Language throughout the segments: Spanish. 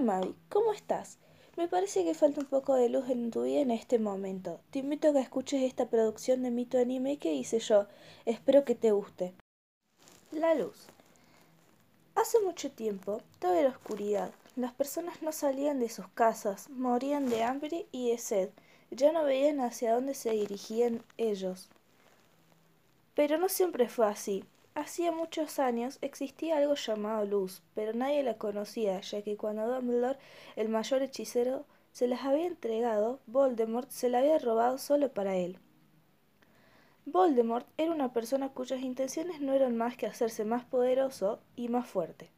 Mavi, ¿cómo estás? Me parece que falta un poco de luz en tu vida en este momento. Te invito a que escuches esta producción de mito anime que hice yo. Espero que te guste. La luz. Hace mucho tiempo, todo era oscuridad. Las personas no salían de sus casas, morían de hambre y de sed. Ya no veían hacia dónde se dirigían ellos. Pero no siempre fue así. Hacía muchos años existía algo llamado luz, pero nadie la conocía, ya que cuando Dumbledore, el mayor hechicero, se las había entregado, Voldemort se la había robado solo para él. Voldemort era una persona cuyas intenciones no eran más que hacerse más poderoso y más fuerte.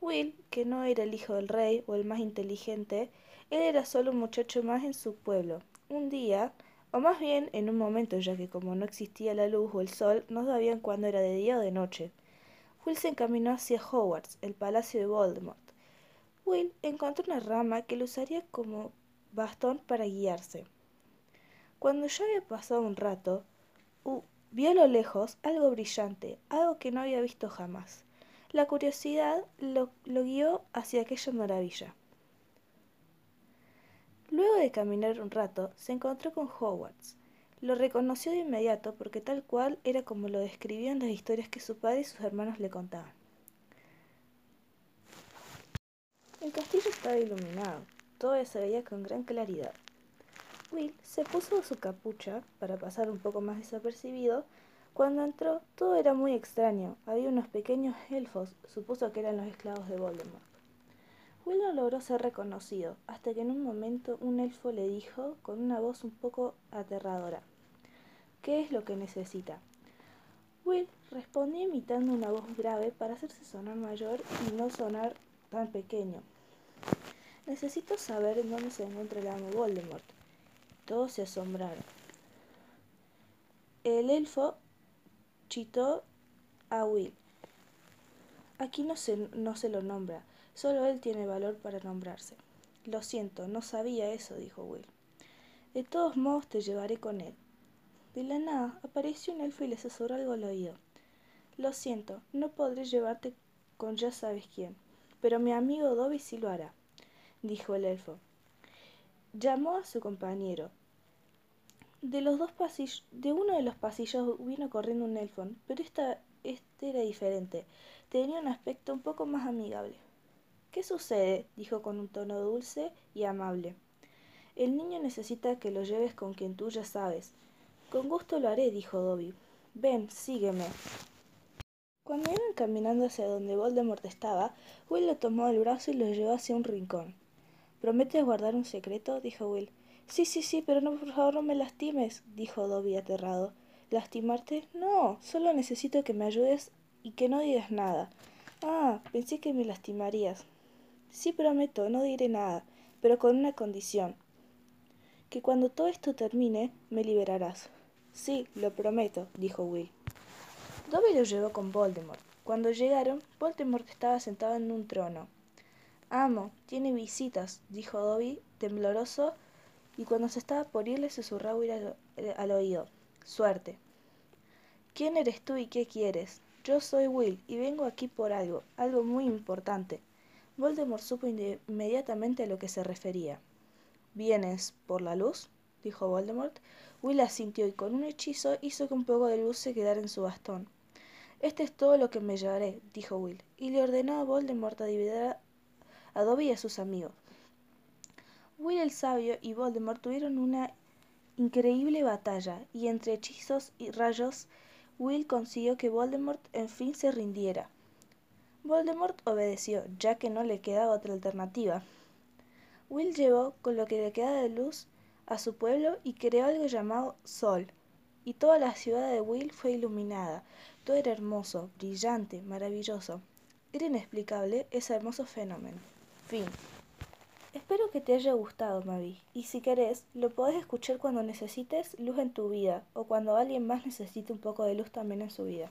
Will, que no era el hijo del rey o el más inteligente, él era solo un muchacho más en su pueblo. Un día, o más bien en un momento, ya que como no existía la luz o el sol, no sabían cuándo era de día o de noche. Will se encaminó hacia Hogwarts, el palacio de Voldemort. Will encontró una rama que lo usaría como bastón para guiarse. Cuando ya había pasado un rato, vio a lo lejos algo brillante, algo que no había visto jamás. La curiosidad lo guió hacia aquella maravilla. Luego de caminar un rato, se encontró con Hogwarts. Lo reconoció de inmediato porque tal cual era como lo describían las historias que su padre y sus hermanos le contaban. El castillo estaba iluminado, todo se veía con gran claridad. Will se puso su capucha para pasar un poco más desapercibido. Cuando entró, todo era muy extraño. Había unos pequeños elfos, supuso que eran los esclavos de Voldemort. Will no logró ser reconocido, hasta que en un momento un elfo le dijo, con una voz un poco aterradora, ¿qué es lo que necesita? Will respondió imitando una voz grave para hacerse sonar mayor y no sonar tan pequeño. Necesito saber en dónde se encuentra el amo Voldemort. Todos se asombraron. El elfo chitó a Will. Aquí no se, no se lo nombra. Solo él tiene valor para nombrarse. Lo siento, no sabía eso, dijo Will. De todos modos te llevaré con él. De la nada apareció un elfo y le susurró algo al oído. Lo siento, no podré llevarte con ya sabes quién, pero mi amigo Dobby sí lo hará, dijo el elfo. Llamó a su compañero. De los dos pasillos, de uno de los pasillos vino corriendo un elfo, pero esta, este era diferente. Tenía un aspecto un poco más amigable. ¿Qué sucede? dijo con un tono dulce y amable. El niño necesita que lo lleves con quien tú ya sabes. Con gusto lo haré, dijo Dobby. Ven, sígueme. Cuando iban caminando hacia donde Voldemort estaba, Will lo tomó del brazo y lo llevó hacia un rincón. ¿Prometes guardar un secreto? dijo Will. Sí, sí, sí, pero no, por favor no me lastimes, dijo Dobby aterrado. ¿Lastimarte? No, solo necesito que me ayudes y que no digas nada. Ah, pensé que me lastimarías. Sí prometo, no diré nada, pero con una condición. Que cuando todo esto termine, me liberarás. Sí, lo prometo, dijo Will. Dobby lo llevó con Voldemort. Cuando llegaron, Voldemort estaba sentado en un trono. Amo, tiene visitas, dijo Dobby, tembloroso, y cuando se estaba por ir le susurró al, al oído. Suerte. ¿Quién eres tú y qué quieres? Yo soy Will y vengo aquí por algo, algo muy importante. Voldemort supo inmediatamente a lo que se refería. ¿Vienes por la luz? dijo Voldemort. Will asintió y con un hechizo hizo que un poco de luz se quedara en su bastón. Este es todo lo que me llevaré, dijo Will, y le ordenó a Voldemort a dividir a Dobby y a sus amigos. Will el sabio y Voldemort tuvieron una increíble batalla, y entre hechizos y rayos, Will consiguió que Voldemort en fin se rindiera. Voldemort obedeció, ya que no le quedaba otra alternativa. Will llevó con lo que le quedaba de luz a su pueblo y creó algo llamado Sol. Y toda la ciudad de Will fue iluminada. Todo era hermoso, brillante, maravilloso. Era inexplicable ese hermoso fenómeno. Fin. Espero que te haya gustado, Mavi. Y si querés, lo podés escuchar cuando necesites luz en tu vida o cuando alguien más necesite un poco de luz también en su vida.